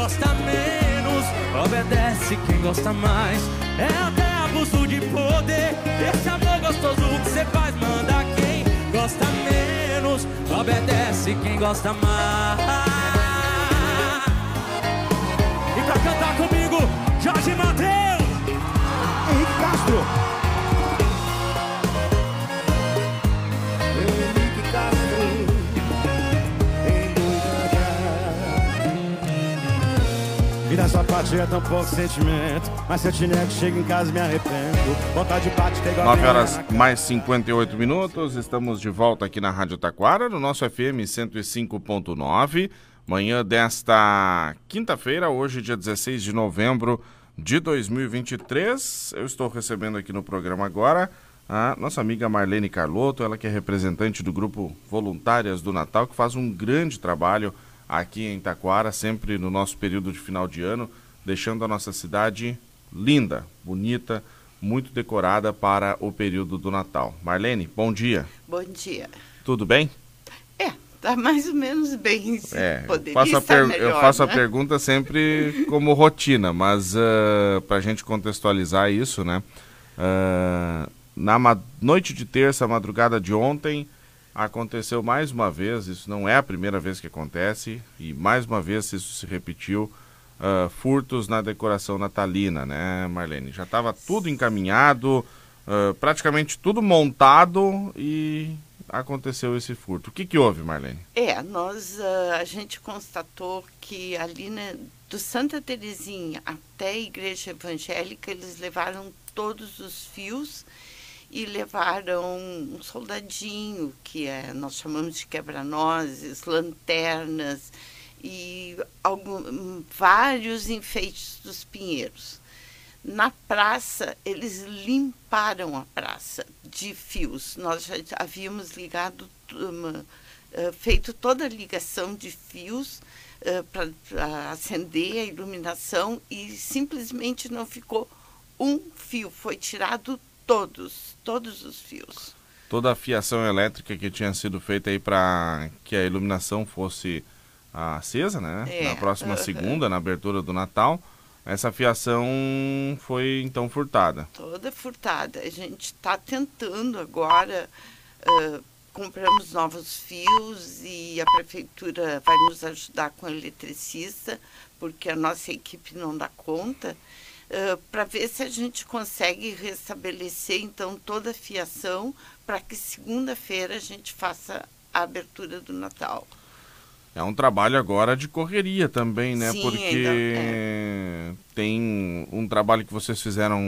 gosta menos, obedece quem gosta mais. É até abuso de poder. Esse amor gostoso que você faz, manda quem gosta menos, obedece quem gosta mais. E pra cantar comigo, Jorge Mateus, Henrique Castro. Partilha tão pouco sentimento. Mas se eu te nego, chego em casa e me arrependo. Vontade de bate igual 9 horas mais 58 minutos. Estamos de volta aqui na Rádio Taquara, no nosso FM 105.9. Manhã desta quinta-feira, hoje, dia 16 de novembro de 2023. Eu estou recebendo aqui no programa agora a nossa amiga Marlene Carlotto, ela que é representante do grupo Voluntárias do Natal, que faz um grande trabalho aqui em Taquara, sempre no nosso período de final de ano, deixando a nossa cidade linda, bonita, muito decorada para o período do Natal. Marlene, bom dia. Bom dia. Tudo bem? É, tá mais ou menos bem. É, eu faço, a, per- melhor, eu faço né? a pergunta sempre como rotina, mas para a gente contextualizar isso, né? ah, na noite de terça, madrugada de ontem, aconteceu mais uma vez, isso não é a primeira vez que acontece, e mais uma vez isso se repetiu, ah, furtos na decoração natalina, né, Marlene? Já estava tudo encaminhado, ah, praticamente tudo montado e aconteceu esse furto. O que, que houve, Marlene? É, nós, ah, a gente constatou que ali né, do Santa Terezinha até a igreja evangélica, eles levaram todos os fios e levaram um soldadinho, que é, nós chamamos de quebra-nozes, lanternas e algum, vários enfeites dos pinheiros. Na praça, eles limparam a praça de fios. Nós já havíamos ligado, uma, eh, feito toda a ligação de fios para acender a iluminação e simplesmente não ficou um fio. Foi tirado todos, todos os fios. toda a fiação elétrica que tinha sido feita aí para que a iluminação fosse acesa, né? É, Na próxima segunda, na abertura do Natal, essa fiação foi então furtada. toda furtada. A gente está tentando agora, ah, compramos novos fios e a prefeitura vai nos ajudar com o eletricista, porque a nossa equipe não dá conta, para ver se a gente consegue restabelecer então toda a fiação para que segunda-feira a gente faça a abertura do Natal. É um trabalho agora de correria também, né? Sim, Porque é. tem um trabalho que vocês fizeram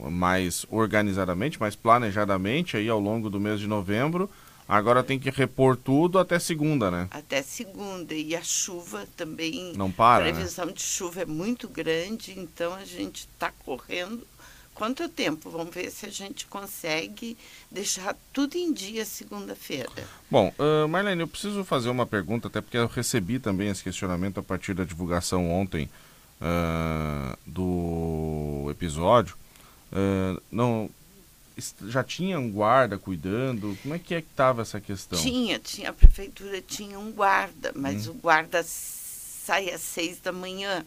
mais organizadamente, mais planejadamente aí ao longo do mês de novembro. Agora tem que repor tudo até segunda, né? Até segunda. E a chuva também. Não para, A né? previsão de chuva é muito grande, então a gente está correndo. Quanto tempo? Vamos ver se a gente consegue deixar tudo em dia segunda-feira. Bom, ah, Marlene, eu preciso fazer uma pergunta, até porque eu recebi também esse questionamento a partir da divulgação ontem ah, do episódio. Ah, não, já tinha um guarda cuidando? Como é que é que estava essa questão? Tinha, tinha, a prefeitura tinha um guarda, mas Hum. o guarda sai às seis da manhã.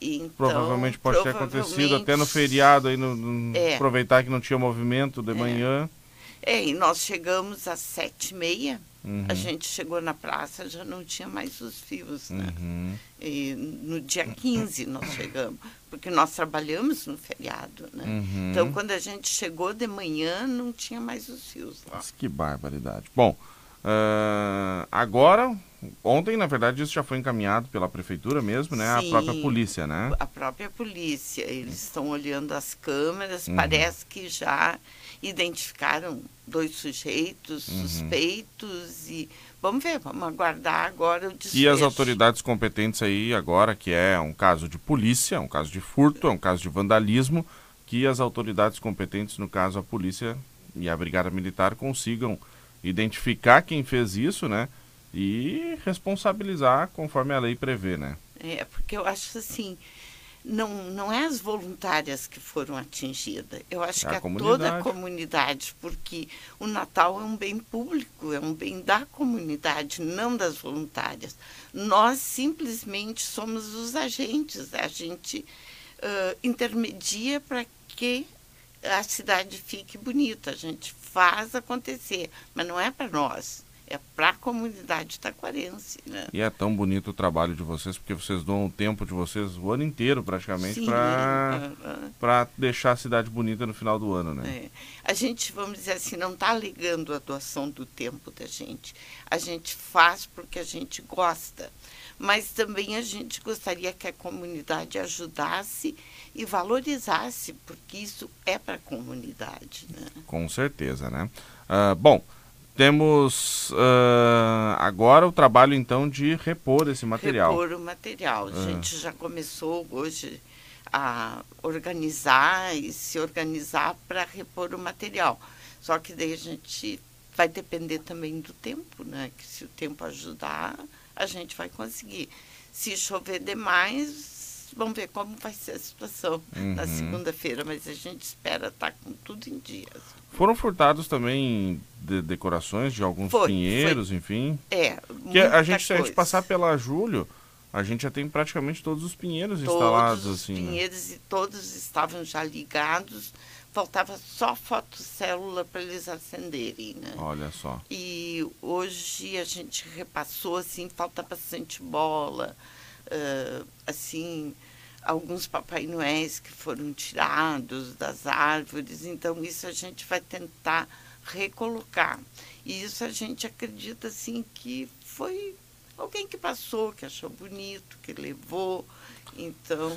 Então, Provavelmente pode ter acontecido até no provavelmente- feriado, aí no, no- É. aproveitar que não tinha movimento de É. manhã. É, e nós chegamos às sete e meia, Uhum, a gente chegou na praça, já não tinha mais os fios, né? uhum. E no dia 15 nós chegamos, porque nós trabalhamos no feriado, né? Uhum. Então, quando a gente chegou de manhã, não tinha mais os fios lá. Nossa, que barbaridade. Bom, ah, agora, ontem, na verdade, isso já foi encaminhado pela prefeitura mesmo, né? A Sim. própria polícia, né? A própria polícia, eles estão olhando as câmeras, Uhum. parece que já identificaram dois sujeitos Uhum. suspeitos e vamos ver, vamos aguardar agora o desfecho. E as autoridades competentes aí agora, que é um caso de polícia, um caso de furto, é um caso de vandalismo, que as autoridades competentes, no caso a polícia e a brigada militar, consigam identificar quem fez isso, né? E responsabilizar conforme a lei prevê, né? É, porque eu acho assim, não, não é as voluntárias que foram atingidas. Eu acho É que a é toda a comunidade, porque o Natal é um bem público, é um bem da comunidade, não das voluntárias. Nós simplesmente somos os agentes, a gente ah, intermedia para que a cidade fique bonita, a gente faz acontecer, mas não é para nós, é para a comunidade taquarense. Né? E é tão bonito o trabalho de vocês, porque vocês dão o tempo de vocês o ano inteiro, praticamente, para para deixar a cidade bonita no final do ano, né? É. A gente, vamos dizer assim, não está alegando a doação do tempo da gente. A gente faz porque a gente gosta. Mas também a gente gostaria que a comunidade ajudasse e valorizasse, porque isso é para a comunidade. Né? Com certeza, né? Ah, bom, temos ah, agora o trabalho, então, de repor esse material. Repor o material. A Ah. gente já começou hoje a organizar e se organizar para repor o material. Só que daí a gente vai depender também do tempo, né? Que se o tempo ajudar, a gente vai conseguir. Se chover demais, vamos ver como vai ser a situação na Uhum. segunda-feira, mas a gente espera estar com tudo em dias. Foram furtados também de decorações de alguns Foi, pinheiros, enfim. É, Porque a gente, se a gente coisa. passar pela Julho, a gente já tem praticamente todos os pinheiros todos instalados, os assim, né? pinheiros e todos estavam já ligados, faltava só fotocélula para eles acenderem, né? Olha só. E hoje a gente repassou, assim, falta bastante bola, ah, assim, alguns Papai Noéis que foram tirados das árvores, então isso a gente vai tentar recolocar. E isso a gente acredita, assim, que foi alguém que passou, que achou bonito, que levou, então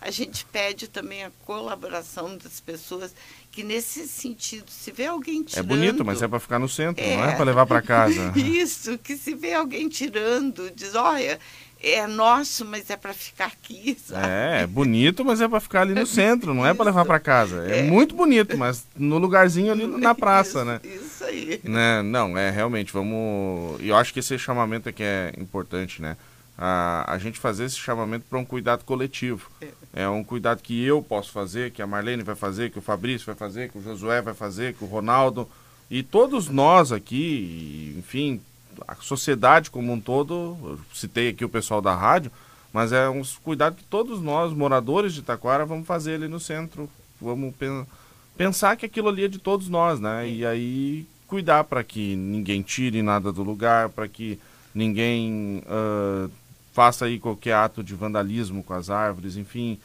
a gente pede também a colaboração das pessoas que nesse sentido, se vê alguém É tirando... bonito, mas é para ficar no centro, não é É. para levar para casa. Isso, que se vê alguém tirando, diz, olha, é nosso, mas é para ficar aqui, sabe? É, é bonito, mas é para ficar ali no centro, não é para levar para casa. É, É. muito bonito, mas no lugarzinho ali na praça, Isso, né? Isso aí. Né, Não, é realmente, vamos. E eu acho que esse chamamento é que é importante, né? A, a gente fazer esse chamamento para um cuidado coletivo. É um cuidado que eu posso fazer, que a Marlene vai fazer, que o Fabrício vai fazer, que o Josué vai fazer, que o Ronaldo. E todos nós aqui, enfim, a sociedade como um todo, citei aqui o pessoal da rádio, mas é um cuidado que todos nós, moradores de Taquara, vamos fazer ali no centro. Vamos pen- pensar que aquilo ali é de todos nós, né? E aí cuidar para que ninguém tire nada do lugar, para que ninguém ah, faça aí qualquer ato de vandalismo com as árvores, enfim,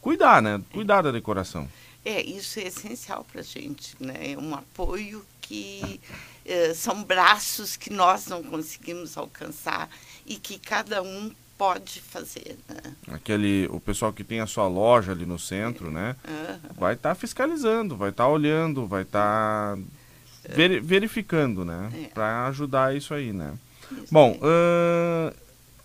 cuidar, né? Cuidar da decoração. É, isso é essencial para a gente, né? É um apoio que eh, são braços que nós não conseguimos alcançar e que cada um pode fazer, né? Aquele, o pessoal que tem a sua loja ali no centro, né? Aham. Vai estar fiscalizando, vai estar olhando, vai estar veri- verificando, né? É. Para ajudar isso aí, né? Isso Bom, aí. ahn,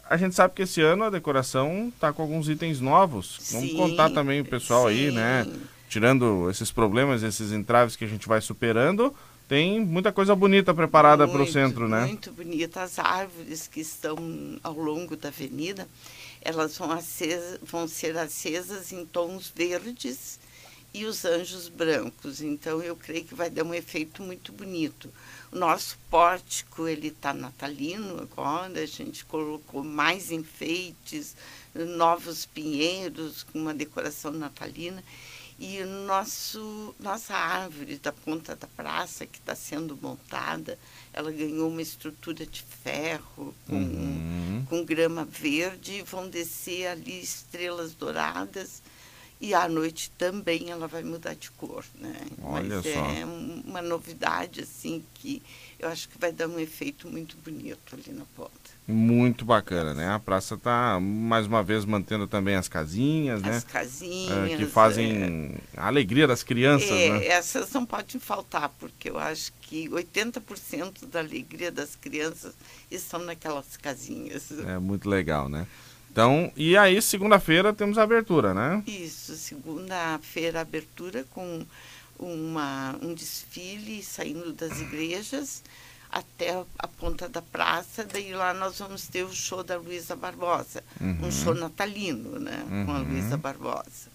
a gente sabe que esse ano a decoração tá com alguns itens novos. Vamos Sim, contar também o pessoal aí, sim. né? Tirando esses problemas, esses entraves que a gente vai superando, tem muita coisa bonita preparada para o centro, né? Muito bonita. As árvores que estão ao longo da avenida, elas vão, acesa, vão ser acesas em tons verdes e os anjos brancos. Então, eu creio que vai dar um efeito muito bonito. O nosso pórtico, ele está natalino agora, a gente colocou mais enfeites, novos pinheiros com uma decoração natalina. E nosso, nossa árvore da ponta da praça, que está sendo montada, ela ganhou uma estrutura de ferro com, Uhum. com grama verde, vão descer ali estrelas douradas. E à noite também ela vai mudar de cor, né? Olha Mas só. é um- uma novidade, assim, que eu acho que vai dar um efeito muito bonito ali na ponta. Muito bacana, né? A praça tá mais uma vez mantendo também as casinhas, né? As casinhas. Ah, que é. fazem a alegria das crianças, É, né? essas não podem faltar, porque eu acho que 80% da alegria das crianças estão naquelas casinhas. É muito legal, né? Então, e aí segunda-feira temos a abertura, né? Isso, segunda-feira, abertura com uma, um desfile saindo das igrejas. até a ponta da praça, daí lá nós vamos ter o show da Luísa Barbosa, Uhum. um show natalino, né, com a Luísa Barbosa.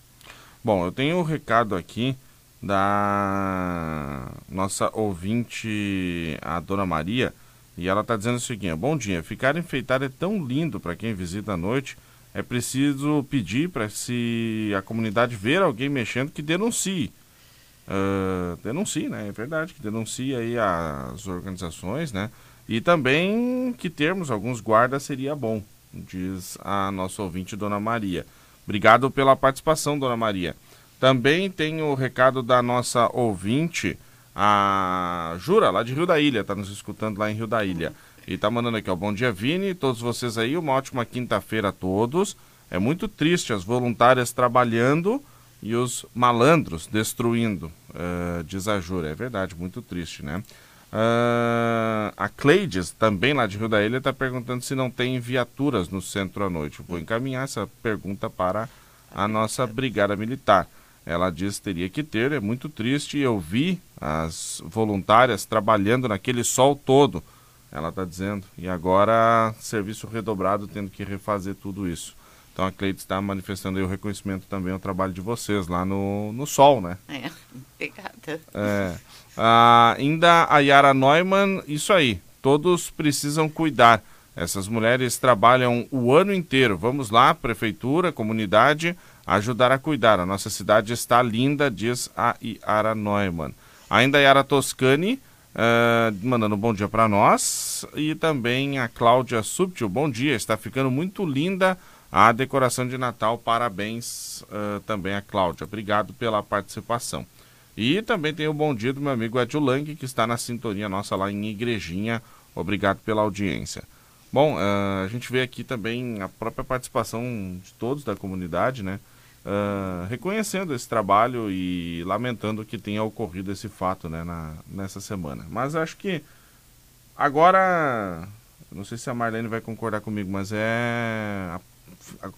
Bom, eu tenho um recado aqui da nossa ouvinte, a Dona Maria, e ela está dizendo o seguinte: Bom dia, ficar enfeitado é tão lindo para quem visita à noite. É preciso pedir para se a comunidade ver alguém mexendo que denuncie. Ah, denuncie, né? É verdade, que denuncie aí as organizações, né? E também que termos alguns guardas seria bom, diz a nossa ouvinte, Dona Maria. Obrigado pela participação, Dona Maria. Também tem o recado da nossa ouvinte, a Jura, lá de Rio da Ilha, está nos escutando lá em Rio da Ilha. E tá mandando aqui, ó, bom dia, Vini, todos vocês aí, uma ótima quinta-feira a todos. É muito triste as voluntárias trabalhando e os malandros destruindo, eh, diz a Jura. É verdade, muito triste, né? Ah, a Cleides, também lá de Rio da Ilha, está perguntando se não tem viaturas no centro à noite. Vou encaminhar essa pergunta para a nossa Brigada Militar. Ela diz que teria que ter, é muito triste. Eu vi as voluntárias trabalhando naquele sol todo, ela está dizendo. E agora, serviço redobrado, tendo que refazer tudo isso. Então a Cleides está manifestando aí o reconhecimento também ao trabalho de vocês lá no, no sol, né? É, obrigada. É. Ah, ainda a Yara Neumann, isso aí. Todos precisam cuidar. Essas mulheres trabalham o ano inteiro. Vamos lá, prefeitura, comunidade, ajudar a cuidar. A nossa cidade está linda, diz a Yara Neumann. Ainda a Yara Toscani, ah, mandando um bom dia para nós. E também a Cláudia Subtil, bom dia. Está ficando muito linda a decoração de Natal. Parabéns ah, também a Cláudia. Obrigado pela participação. E também tem o bom dia do meu amigo Edio Lang, que está na sintonia nossa lá em Igrejinha. Obrigado pela audiência. Bom, ah, a gente vê aqui também a própria participação de todos da comunidade, né? Ah, reconhecendo esse trabalho e lamentando que tenha ocorrido esse fato né, na, nessa semana. Mas acho que agora, não sei se a Marlene vai concordar comigo, mas é. a-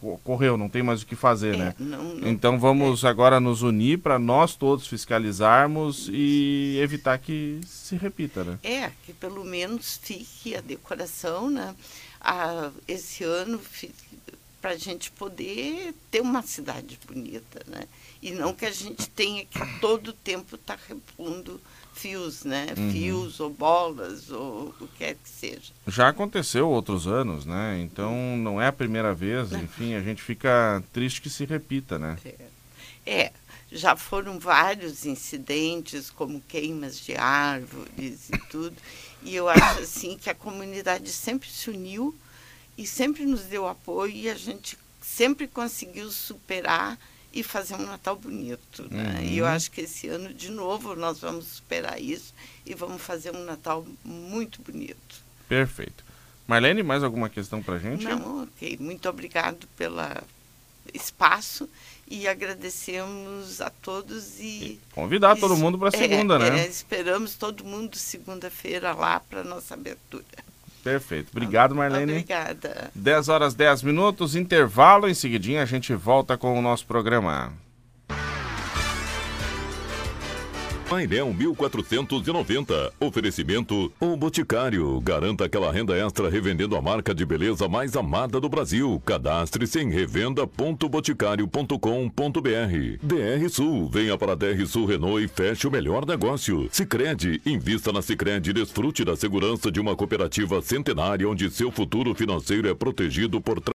Ocorreu, não tem mais o que fazer, É, né? não- não- Então vamos agora nos unir para nós todos fiscalizarmos e evitar que se repita, né? É, que pelo menos fique a decoração, né? Ah, esse ano, para a gente poder ter uma cidade bonita, né? E não que a gente tenha que todo tempo estar repondo fios, né? Fios ou bolas ou o que quer que seja. Já aconteceu outros anos, né? Então não é a primeira vez, enfim, a gente fica triste que se repita, né? É, já foram vários incidentes, como queimas de árvores e tudo, e eu acho assim que a comunidade sempre se uniu e sempre nos deu apoio e a gente sempre conseguiu superar e fazer um Natal bonito, né? E eu acho que esse ano, de novo, nós vamos superar isso e vamos fazer um Natal muito bonito. Perfeito. Marlene, mais alguma questão pra gente? Não, ok. Muito obrigado pelo espaço e agradecemos a todos e Convidar todo mundo para é, segunda, né? é, esperamos todo mundo segunda-feira lá para nossa abertura. Perfeito. Obrigado, Marlene. Obrigada. 10 horas 10 minutos, intervalo, em seguidinha a gente volta com o nosso programa. Painel 1490. Oferecimento O Boticário. Garanta aquela renda extra revendendo a marca de beleza mais amada do Brasil. Cadastre-se em revenda.boticário.com.br. DR Sul. Venha para a DR Sul Renault e feche o melhor negócio. Sicredi. Invista na Sicredi e desfrute da segurança de uma cooperativa centenária onde seu futuro financeiro é protegido por